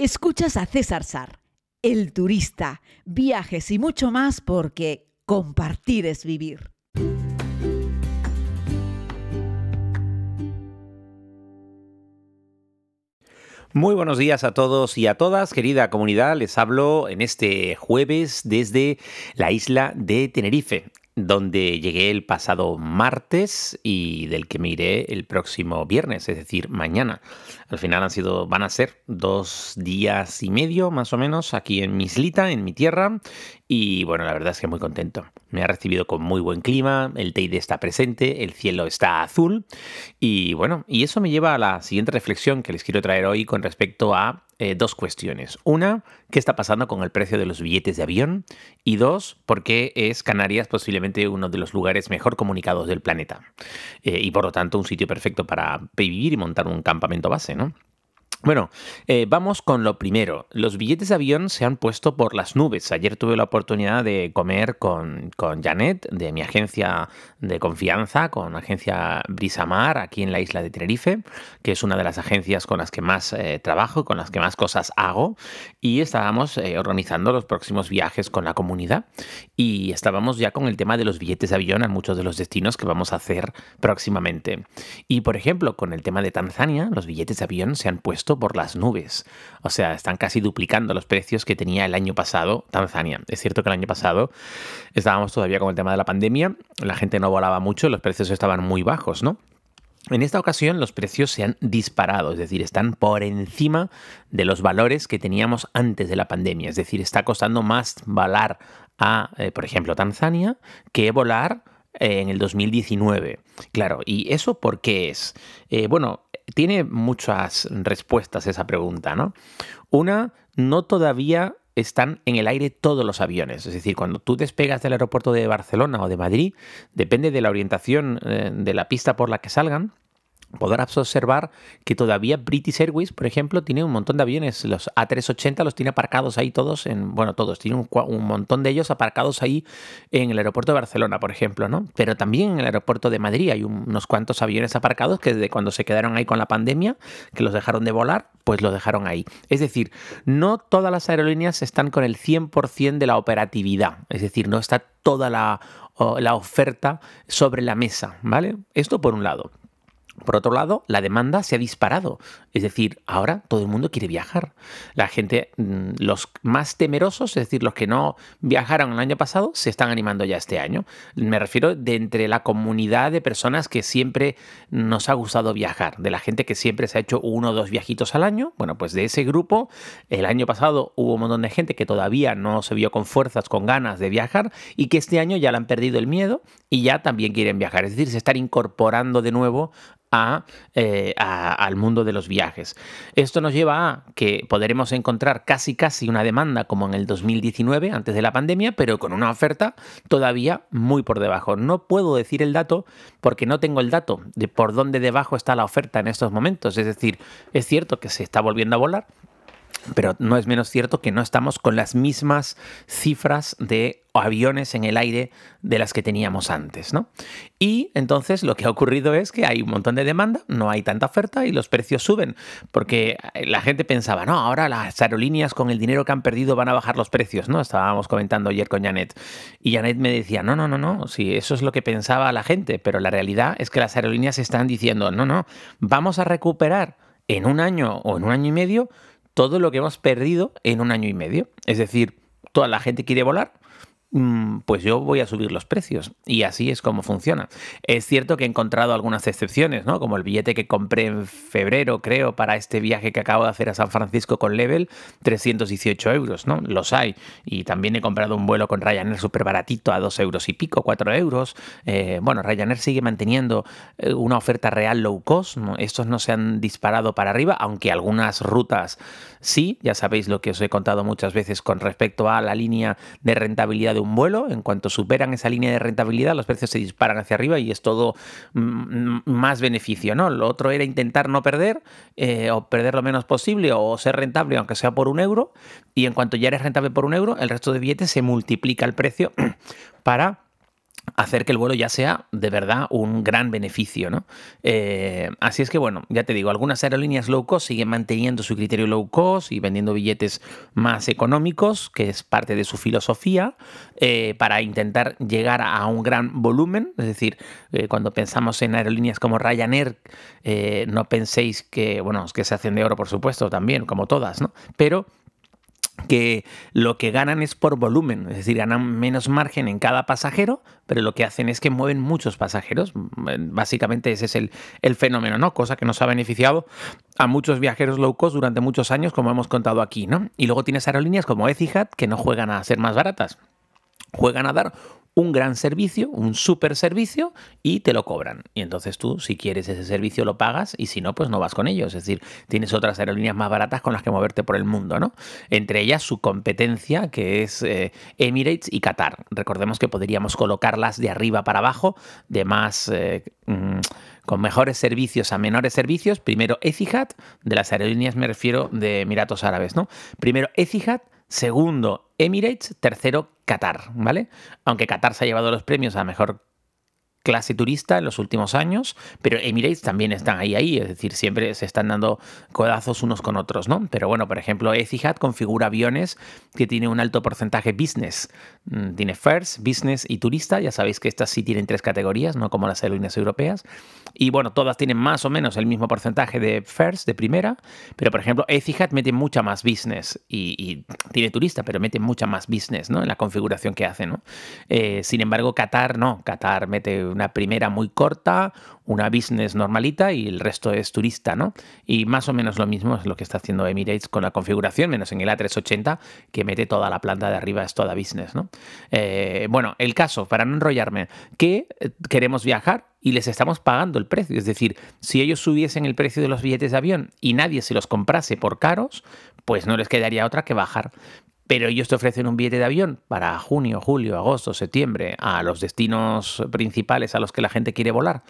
Escuchas a César Sar, el turista, viajes y mucho más porque compartir es vivir. Muy buenos días a todos y a todas, querida comunidad. Les hablo en este jueves desde la isla de Tenerife, donde llegué el pasado martes y del que me iré el próximo viernes, es decir, mañana. Al final han sido, van a ser dos días y medio más o menos aquí en mi en mi tierra, y bueno, la verdad es que muy contento. Me ha recibido con muy buen clima, el Teide está presente, el cielo está azul, y bueno, y eso me lleva a la siguiente reflexión que les quiero traer hoy con respecto a eh, dos cuestiones. Una, ¿qué está pasando con el precio de los billetes de avión? Y dos, ¿por qué es Canarias posiblemente uno de los lugares mejor comunicados del planeta? Eh, y por lo tanto un sitio perfecto para vivir y montar un campamento base, ¿no? Bueno, eh, vamos con lo primero. Los billetes de avión se han puesto por las nubes. Ayer tuve la oportunidad de comer con, con Janet, de mi agencia de confianza, con agencia Brisamar, aquí en la isla de Tenerife, que es una de las agencias con las que más eh, trabajo, con las que más cosas hago. Y estábamos eh, organizando los próximos viajes con la comunidad. Y estábamos ya con el tema de los billetes de avión a muchos de los destinos que vamos a hacer próximamente. Y por ejemplo, con el tema de Tanzania, los billetes de avión se han puesto por las nubes. O sea, están casi duplicando los precios que tenía el año pasado Tanzania. Es cierto que el año pasado estábamos todavía con el tema de la pandemia, la gente no volaba mucho, los precios estaban muy bajos, ¿no? En esta ocasión los precios se han disparado, es decir, están por encima de los valores que teníamos antes de la pandemia. Es decir, está costando más volar a, eh, por ejemplo, Tanzania que volar eh, en el 2019. Claro, ¿y eso por qué es? Eh, bueno, tiene muchas respuestas esa pregunta, ¿no? Una, no todavía están en el aire todos los aviones. Es decir, cuando tú despegas del aeropuerto de Barcelona o de Madrid, depende de la orientación eh, de la pista por la que salgan, podrás observar que todavía British Airways, por ejemplo, tiene un montón de aviones. Los A380 los tiene aparcados ahí todos, en, bueno, todos, tiene un, montón de ellos aparcados ahí en el aeropuerto de Barcelona, por ejemplo, ¿no? Pero también en el aeropuerto de Madrid hay unos cuantos aviones aparcados que desde cuando se quedaron ahí con la pandemia, que los dejaron de volar, pues los dejaron ahí. Es decir, no todas las aerolíneas están con el 100% de la operatividad, es decir, no está toda la, la oferta sobre la mesa, ¿vale? Esto por un lado. Por otro lado, la demanda se ha disparado. Es decir, ahora todo el mundo quiere viajar. La gente, mm, los más temerosos, es decir, los que no viajaron el año pasado, se están animando ya este año. Me refiero de entre la comunidad de personas que siempre nos ha gustado viajar, de la gente que siempre se ha hecho uno o dos viajitos al año. Bueno, pues de ese grupo, el año pasado hubo un montón de gente que todavía no se vio con fuerzas, con ganas de viajar y que este año ya le han perdido el miedo y ya también quieren viajar. Es decir, se están incorporando de nuevo eh, a, al mundo de los viajes. Esto nos lleva a que podremos encontrar casi casi una demanda como en el 2019, antes de la pandemia, pero con una oferta todavía muy por debajo. No puedo decir el dato porque no tengo el dato de por dónde debajo está la oferta en estos momentos. Es decir, es cierto que se está volviendo a volar, pero no es menos cierto que no estamos con las mismas cifras de aviones en el aire de las que teníamos antes, ¿no? Y entonces lo que ha ocurrido es que hay un montón de demanda, no hay tanta oferta y los precios suben, porque la gente pensaba, no, ahora las aerolíneas con el dinero que han perdido van a bajar los precios, ¿no? Estábamos comentando ayer con Janet y Janet me decía, no, no, no, no, sí, eso es lo que pensaba la gente, pero la realidad es que las aerolíneas están diciendo, no, no, vamos a recuperar en un año o en un año y medio todo lo que hemos perdido en un año y medio. Es decir, toda la gente quiere volar, pues yo voy a subir los precios. Y así es como funciona. Es cierto que he encontrado algunas excepciones, ¿no? Como el billete que compré en febrero, creo, para este viaje que acabo de hacer a San Francisco con Level, 318 euros, ¿no? Los hay. Y también he comprado un vuelo con Ryanair súper baratito a 2 euros y pico, 4 euros. Eh, bueno, Ryanair sigue manteniendo eh, una oferta real low cost. Estos no se han disparado para arriba, aunque algunas rutas sí. Ya sabéis lo que os he contado muchas veces con respecto a la línea de rentabilidad un vuelo, en cuanto superan esa línea de rentabilidad, los precios se disparan hacia arriba y es todo mm, mm, más beneficio, ¿no? Lo otro era intentar no perder eh, o perder lo menos posible o ser rentable aunque sea por un euro y en cuanto ya eres rentable por un euro, el resto de billetes se multiplica el precio para hacer que el vuelo ya sea de verdad un gran beneficio, ¿no? Eh, así es que bueno, ya te digo, algunas aerolíneas low cost siguen manteniendo su criterio low cost y vendiendo billetes más económicos, que es parte de su filosofía, eh, para intentar llegar a un gran volumen. Es decir, eh, cuando pensamos en aerolíneas como Ryanair, no penséis que, bueno, que se hacen de oro, por supuesto, también, como todas, ¿no? Pero que lo que ganan es por volumen, es decir, ganan menos margen en cada pasajero, pero lo que hacen es que mueven muchos pasajeros. Básicamente ese es el, el, fenómeno, ¿no? Cosa que nos ha beneficiado a muchos viajeros low cost durante muchos años, como hemos contado aquí, ¿no? Y luego tienes aerolíneas como Etihad que no juegan a ser más baratas juegan a dar un gran servicio, un super servicio y te lo cobran. Y entonces tú, si quieres ese servicio, lo pagas y si no, pues no vas con ellos. Es decir, tienes otras aerolíneas más baratas con las que moverte por el mundo, ¿no? Entre ellas su competencia, que es eh, Emirates y Qatar. Recordemos que podríamos colocarlas de arriba para abajo, de más... Eh, mm, con mejores servicios a menores servicios. Primero Etihad, de las aerolíneas me refiero de Emiratos Árabes, ¿no? Primero Etihad, segundo Emirates, tercero Qatar, ¿vale? Aunque Qatar se ha llevado los premios a mejor clase turista en los últimos años, pero Emirates también están ahí, ahí, es decir, siempre se están dando codazos unos con otros, ¿no? Pero bueno, por ejemplo, Etihad configura aviones que tienen un alto porcentaje business. Mm, tiene first, business y turista, ya sabéis que estas sí tienen tres categorías, no como las aerolíneas europeas. Y bueno, todas tienen más o menos el mismo porcentaje de first, de primera, pero por ejemplo, Etihad mete mucha más business y, tiene turista, pero mete mucha más business, ¿no? En la configuración que hace, ¿no? Eh, sin embargo, Qatar no, Qatar mete una primera muy corta, una business normalita y el resto es turista, ¿no? Y más o menos lo mismo es lo que está haciendo Emirates con la configuración, menos en el A380, que mete toda la planta de arriba, es toda business, ¿no? Eh, bueno, el caso, para no enrollarme, que eh, queremos viajar y les estamos pagando el precio. Es decir, si ellos subiesen el precio de los billetes de avión y nadie se los comprase por caros, pues no les quedaría otra que bajar pero ellos te ofrecen un billete de avión para junio, julio, agosto, septiembre a los destinos principales a los que la gente quiere volar.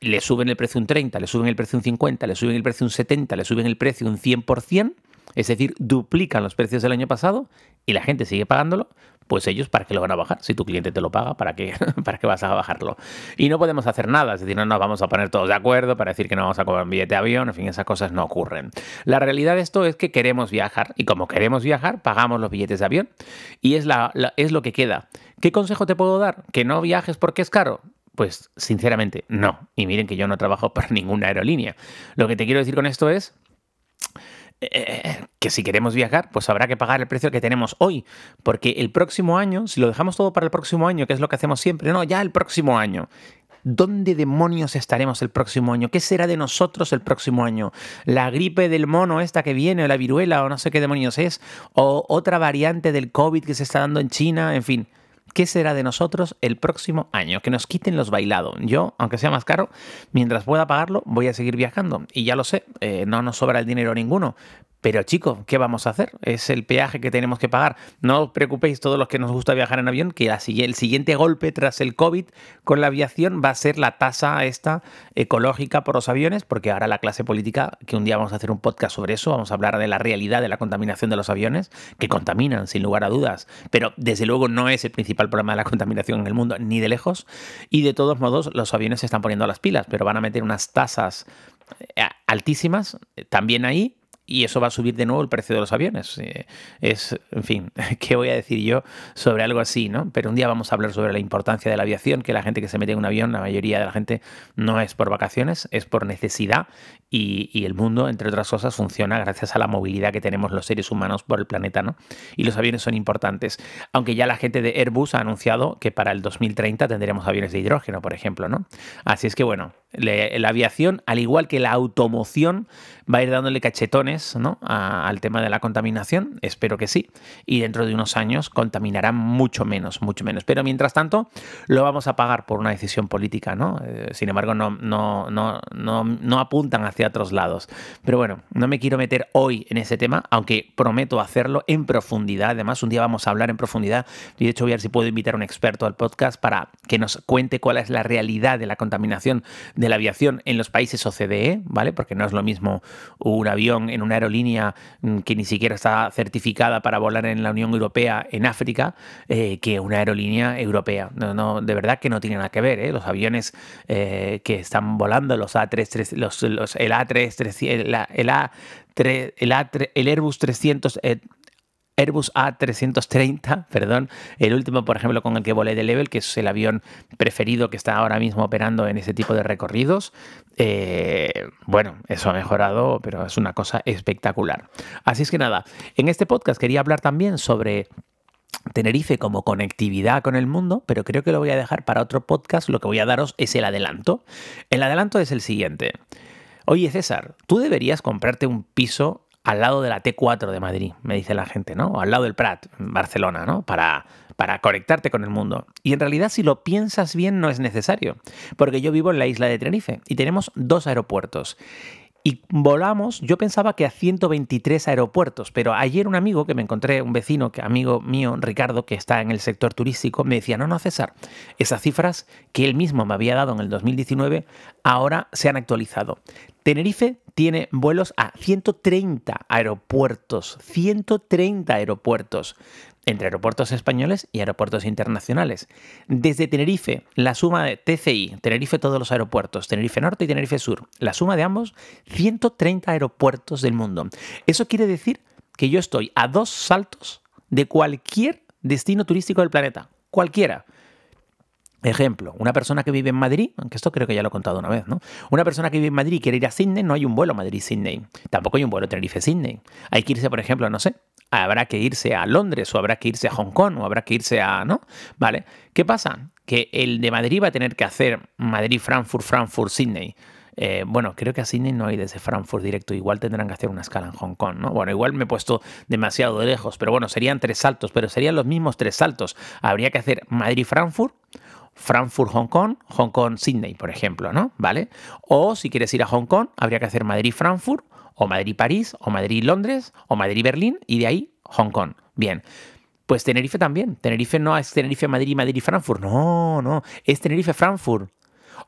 Le suben el precio un 30, le suben el precio un 50, le suben el precio un 70, le suben el precio un 100%, es decir, duplican los precios del año pasado y la gente sigue pagándolo, pues ellos para qué lo van a bajar. Si tu cliente te lo paga, ¿para qué, ¿para qué vas a bajarlo? Y no podemos hacer nada, es decir, no nos vamos a poner todos de acuerdo para decir que no vamos a cobrar un billete de avión, en fin, esas cosas no ocurren. La realidad de esto es que queremos viajar y como queremos viajar, pagamos los billetes de avión y es, la, es lo que queda. ¿Qué consejo te puedo dar? ¿Que no viajes porque es caro? Pues sinceramente no. Y miren que yo no trabajo para ninguna aerolínea. Lo que te quiero decir con esto es eh, que si queremos viajar, pues habrá que pagar el precio que tenemos hoy, porque el próximo año, si lo dejamos todo para el próximo año, que es lo que hacemos siempre, no, ya el próximo año. ¿Dónde demonios estaremos el próximo año? ¿Qué será de nosotros el próximo año? ¿La gripe del mono esta que viene, o la viruela, o no sé qué demonios es? ¿O otra variante del COVID que se está dando en China? En fin, ¿Qué será de nosotros el próximo año? Que nos quiten los bailados. Yo, aunque sea más caro, mientras pueda pagarlo, voy a seguir viajando. Y ya lo sé, eh, no nos sobra el dinero ninguno, pero chicos, ¿qué vamos a hacer? Es el peaje que tenemos que pagar. No os preocupéis todos los que nos gusta viajar en avión, que el siguiente golpe tras el COVID con la aviación va a ser la tasa esta ecológica por los aviones, porque ahora la clase política, que un día vamos a hacer un podcast sobre eso, vamos a hablar de la realidad de la contaminación de los aviones, que contaminan sin lugar a dudas, pero desde luego no es el principal problema de la contaminación en el mundo, ni de lejos, y de todos modos los aviones se están poniendo las pilas, pero van a meter unas tasas eh, altísimas también ahí y eso va a subir de nuevo el precio de los aviones. Eh, es, en fin, ¿qué voy a decir yo sobre algo así, no? Pero un día vamos a hablar sobre la importancia de la aviación, que la gente que se mete en un avión, la mayoría de la gente no es por vacaciones, es por necesidad y, el mundo, entre otras cosas, funciona gracias a la movilidad que tenemos los seres humanos por el planeta, ¿no? Y los aviones son importantes. Aunque ya la gente de Airbus ha anunciado que para el 2030 tendremos aviones de hidrógeno, por ejemplo, ¿no? Así es que, bueno, la aviación, al igual que la automoción, va a ir dándole cachetones al tema de la contaminación, espero que sí, y dentro de unos años contaminará mucho menos, mucho menos. Pero mientras tanto, lo vamos a pagar por una decisión política, ¿no? Eh, sin embargo, no, no, no, no, no apuntan hacia otros lados. Pero bueno, no me quiero meter hoy en ese tema, aunque prometo hacerlo en profundidad. Además, un día vamos a hablar en profundidad, y de hecho voy a ver si puedo invitar a un experto al podcast para que nos cuente cuál es la realidad de la contaminación de de la aviación en los países OCDE, ¿vale? Porque no es lo mismo un avión en una aerolínea mm, que ni siquiera está certificada para volar en la Unión Europea en África eh, que una aerolínea europea. No, de verdad que no tiene nada que ver, ¿eh? Los aviones eh, que están volando, los A3, los, los, el A3, el, el, A, el, A, el Airbus 300, Airbus A330, perdón, el último, por ejemplo, con el que volé de Level, que es el avión preferido que está ahora mismo operando en ese tipo de recorridos. Eh, bueno, eso ha mejorado, pero es una cosa espectacular. Así es que nada, en este podcast quería hablar también sobre Tenerife como conectividad con el mundo, pero creo que lo voy a dejar para otro podcast. Lo que voy a daros es el adelanto. El adelanto es el siguiente. Oye, César, tú deberías comprarte un piso al lado de la T4 de Madrid, me dice la gente, ¿no? O al lado del Prat, Barcelona, ¿no? Para, para conectarte con el mundo. Y en realidad, si lo piensas bien, no es necesario, porque yo vivo en la isla de Tenerife y tenemos dos aeropuertos. Y volamos, yo pensaba que a 123 aeropuertos, pero ayer un amigo que me encontré, un vecino, que amigo mío, Ricardo, que está en el sector turístico, me decía, no, no, César, esas cifras que él mismo me había dado en el 2019, ahora se han actualizado. Tenerife tiene vuelos a 130 aeropuertos, 130 aeropuertos entre aeropuertos españoles y aeropuertos internacionales. Desde Tenerife, la suma de TCI, Tenerife todos los aeropuertos, Tenerife Norte y Tenerife Sur, la suma de ambos, 130 aeropuertos del mundo. Eso quiere decir que yo estoy a dos saltos de cualquier destino turístico del planeta, cualquiera. Ejemplo, una persona que vive en Madrid, aunque esto creo que ya lo he contado una vez, ¿no? Una persona que vive en Madrid y quiere ir a Sydney, no hay un vuelo Madrid-Sydney. Tampoco hay un vuelo Tenerife-Sydney. Hay que irse, por ejemplo, no sé, habrá que irse a Londres o habrá que irse a Hong Kong o habrá que irse a, ¿no? ¿Vale? ¿Qué pasa? Que el de Madrid va a tener que hacer Madrid-Frankfurt, Frankfurt-Sydney. Eh, bueno, creo que a Sydney no hay desde Frankfurt directo. Igual tendrán que hacer una escala en Hong Kong, ¿no? Bueno, igual me he puesto demasiado lejos, pero bueno, serían tres saltos, pero serían los mismos tres saltos. Habría que hacer Madrid-Frankfurt, Frankfurt-Hong Kong, Hong Kong-Sydney, por ejemplo, ¿no? ¿Vale? O si quieres ir a Hong Kong, habría que hacer Madrid-Frankfurt o Madrid-París, o Madrid-Londres, o Madrid-Berlín, y de ahí Hong Kong. Bien. Pues Tenerife también. Tenerife no es Tenerife-Madrid, Madrid-Frankfurt. No, no. Es Tenerife-Frankfurt.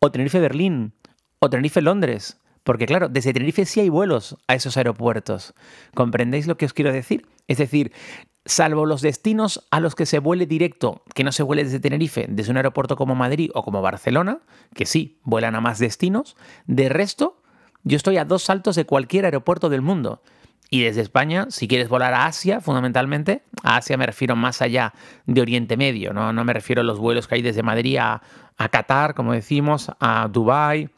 O Tenerife-Berlín. O Tenerife-Londres. Porque claro, desde Tenerife sí hay vuelos a esos aeropuertos. ¿Comprendéis lo que os quiero decir? Es decir, salvo los destinos a los que se vuele directo, que no se vuele desde Tenerife, desde un aeropuerto como Madrid o como Barcelona, que sí, vuelan a más destinos, de resto yo estoy a dos saltos de cualquier aeropuerto del mundo. Y desde España, si quieres volar a Asia, fundamentalmente, a Asia me refiero más allá de Oriente Medio, no, no me refiero a los vuelos que hay desde Madrid a, a Qatar, como decimos, a Dubái.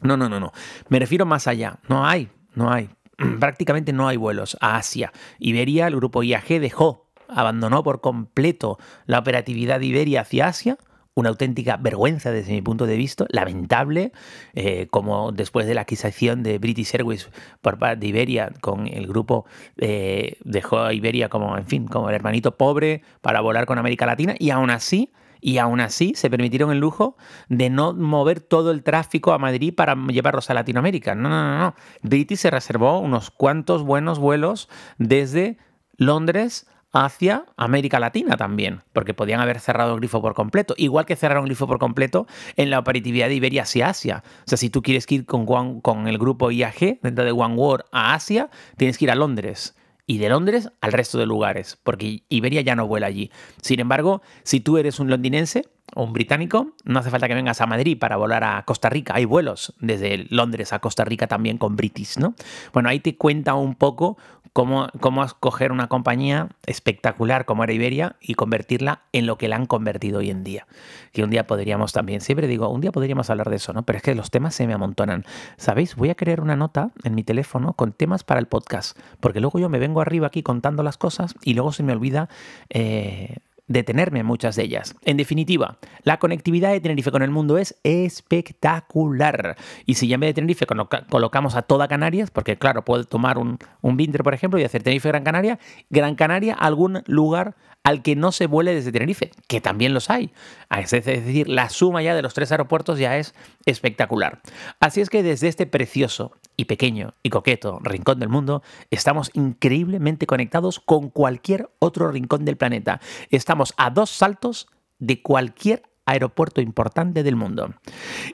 No, no, no, no. Me refiero más allá. No hay, no hay. Prácticamente no hay vuelos a Asia. Iberia, el grupo IAG dejó, abandonó por completo la operatividad de Iberia hacia Asia una auténtica vergüenza desde mi punto de vista, lamentable, eh, como después de la adquisición de British Airways por parte de Iberia, con el grupo eh, dejó a Iberia como, en fin, como el hermanito pobre para volar con América Latina y aún así y aún así se permitieron el lujo de no mover todo el tráfico a Madrid para llevarlos a Latinoamérica. No, no, no, no. British se reservó unos cuantos buenos vuelos desde Londres hacia América Latina también, porque podían haber cerrado el grifo por completo, igual que cerraron el grifo por completo en la operatividad de Iberia hacia Asia. O sea, si tú quieres ir con, con el grupo IAG dentro de One World a Asia, tienes que ir a Londres y de Londres al resto de lugares, porque Iberia ya no vuela allí. Sin embargo, si tú eres un londinense o un británico, no hace falta que vengas a Madrid para volar a Costa Rica. Hay vuelos desde Londres a Costa Rica también con British, ¿no? Bueno, ahí te cuenta un poco cómo, cómo escoger una compañía espectacular como era Iberia y convertirla en lo que la han convertido hoy en día. Que un día podríamos también, siempre digo, un día podríamos hablar de eso, ¿no? Pero es que los temas se me amontonan. ¿Sabéis? Voy a crear una nota en mi teléfono con temas para el podcast, porque luego yo me vengo arriba aquí contando las cosas y luego se me olvida... Eh, detenerme en muchas de ellas. En definitiva, la conectividad de Tenerife con el mundo es espectacular. Y si ya en vez de Tenerife colocamos a toda Canarias, porque claro, puedo tomar un, un por ejemplo, y hacer Tenerife Gran Canaria, Gran Canaria, algún lugar al que no se vuele desde Tenerife, que también los hay. Es decir, la suma ya de los tres aeropuertos ya es espectacular. Así es que desde este precioso y pequeño y coqueto rincón del mundo, estamos increíblemente conectados con cualquier otro rincón del planeta. Estamos a dos saltos de cualquier aeropuerto importante del mundo.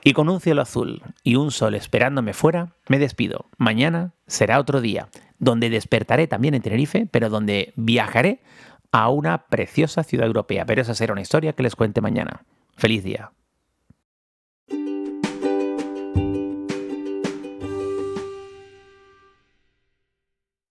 Y con un cielo azul y un sol esperándome fuera, me despido. Mañana será otro día, donde despertaré también en Tenerife, pero donde viajaré a una preciosa ciudad europea. Pero esa será una historia que les cuente mañana. Feliz día.